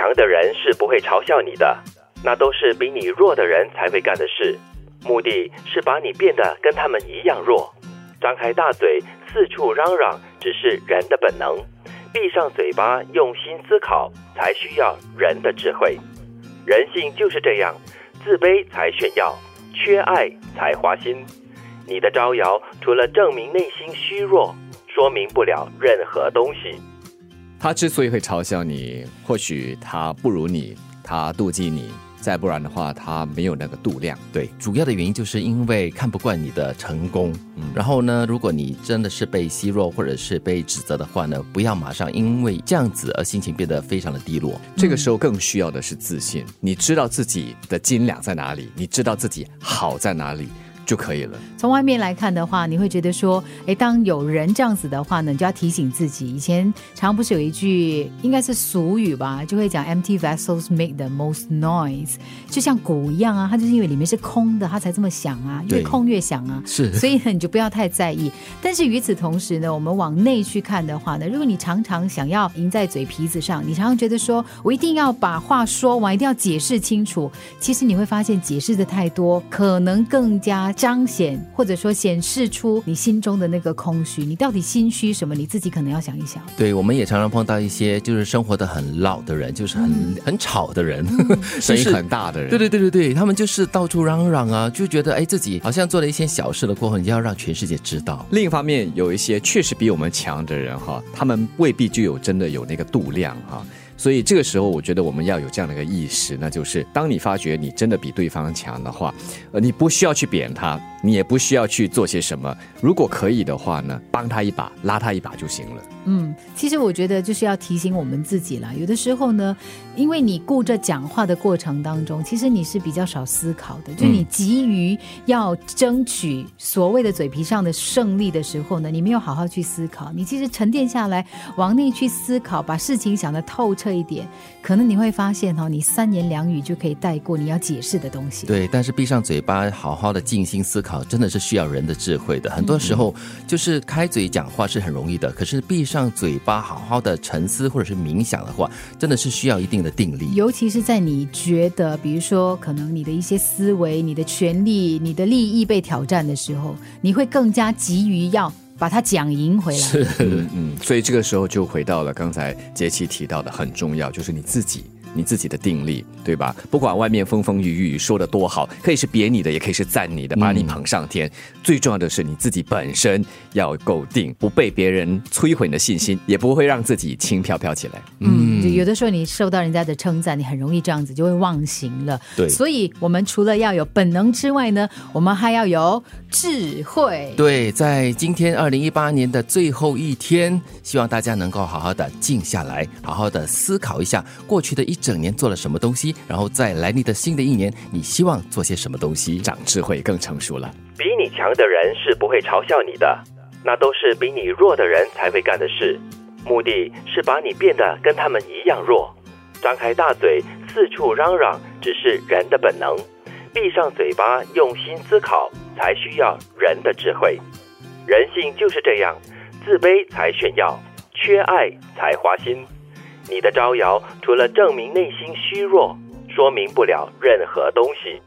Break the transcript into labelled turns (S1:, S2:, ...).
S1: 强的人是不会嘲笑你的，那都是比你弱的人才会干的事，目的是把你变得跟他们一样弱。张开大嘴四处嚷嚷，只是人的本能；闭上嘴巴用心思考，才需要人的智慧。人性就是这样，自卑才炫耀，缺爱才花心。你的招摇，除了证明内心虚弱，说明不了任何东西。
S2: 他之所以会嘲笑你，或许他不如你，他妒忌你。再不然的话，他没有那个度量。
S3: 对，主要的原因就是因为看不惯你的成功。嗯，然后呢，如果你真的是被奚落或者是被指责的话呢，不要马上因为这样子而心情变得非常的低落。
S2: 这个时候更需要的是自信，你知道自己的斤两在哪里，你知道自己好在哪里。就可以了。
S4: 从外面来看的话，你会觉得说，哎，当有人这样子的话呢，你就要提醒自己。以前常不是有一句应该是俗语吧，就会讲 “empty vessels make the most noise”，就像鼓一样啊，它就是因为里面是空的，它才这么响啊，越空越响啊。
S3: 是，
S4: 所以呢，你就不要太在意。但是与此同时呢，我们往内去看的话呢，如果你常常想要赢在嘴皮子上，你常常觉得说我一定要把话说完，一定要解释清楚，其实你会发现解释的太多，可能更加。彰显或者说显示出你心中的那个空虚，你到底心虚什么？你自己可能要想一想。
S3: 对，我们也常常碰到一些就是生活的很老的人，就是很很吵的人，
S2: 声音很大的人。
S3: 对对对对对，他们就是到处嚷嚷啊，就觉得哎自己好像做了一些小事了过后，你就要让全世界知道。
S2: 另一方面，有一些确实比我们强的人哈，他们未必就有真的有那个度量哈。所以这个时候，我觉得我们要有这样的一个意识，那就是当你发觉你真的比对方强的话，呃，你不需要去贬他。你也不需要去做些什么，如果可以的话呢，帮他一把，拉他一把就行了。
S4: 嗯，其实我觉得就是要提醒我们自己啦。有的时候呢，因为你顾着讲话的过程当中，其实你是比较少思考的。就你急于要争取所谓的嘴皮上的胜利的时候呢，你没有好好去思考。你其实沉淀下来，往内去思考，把事情想得透彻一点，可能你会发现哈，你三言两语就可以带过你要解释的东西。
S3: 对，但是闭上嘴巴，好好的静心思考。真的是需要人的智慧的。很多时候，就是开嘴讲话是很容易的，可是闭上嘴巴，好好的沉思或者是冥想的话，真的是需要一定的定力。
S4: 尤其是在你觉得，比如说，可能你的一些思维、你的权利、你的利益被挑战的时候，你会更加急于要把它讲赢回来。
S2: 是，嗯，所以这个时候就回到了刚才杰奇提到的，很重要，就是你自己。你自己的定力，对吧？不管外面风风雨雨说的多好，可以是贬你的，也可以是赞你的，把你捧上天。最重要的是你自己本身要够定，不被别人摧毁你的信心，也不会让自己轻飘飘起来。
S4: 嗯，有的时候你受到人家的称赞，你很容易这样子就会忘形了。
S2: 对，
S4: 所以我们除了要有本能之外呢，我们还要有智慧。
S3: 对，在今天二零一八年的最后一天，希望大家能够好好的静下来，好好的思考一下过去的一。整年做了什么东西，然后再来你的新的一年，你希望做些什么东西？
S2: 长智慧更成熟了。
S1: 比你强的人是不会嘲笑你的，那都是比你弱的人才会干的事，目的是把你变得跟他们一样弱。张开大嘴四处嚷嚷，只是人的本能；闭上嘴巴用心思考，才需要人的智慧。人性就是这样，自卑才炫耀，缺爱才花心。你的招摇，除了证明内心虚弱，说明不了任何东西。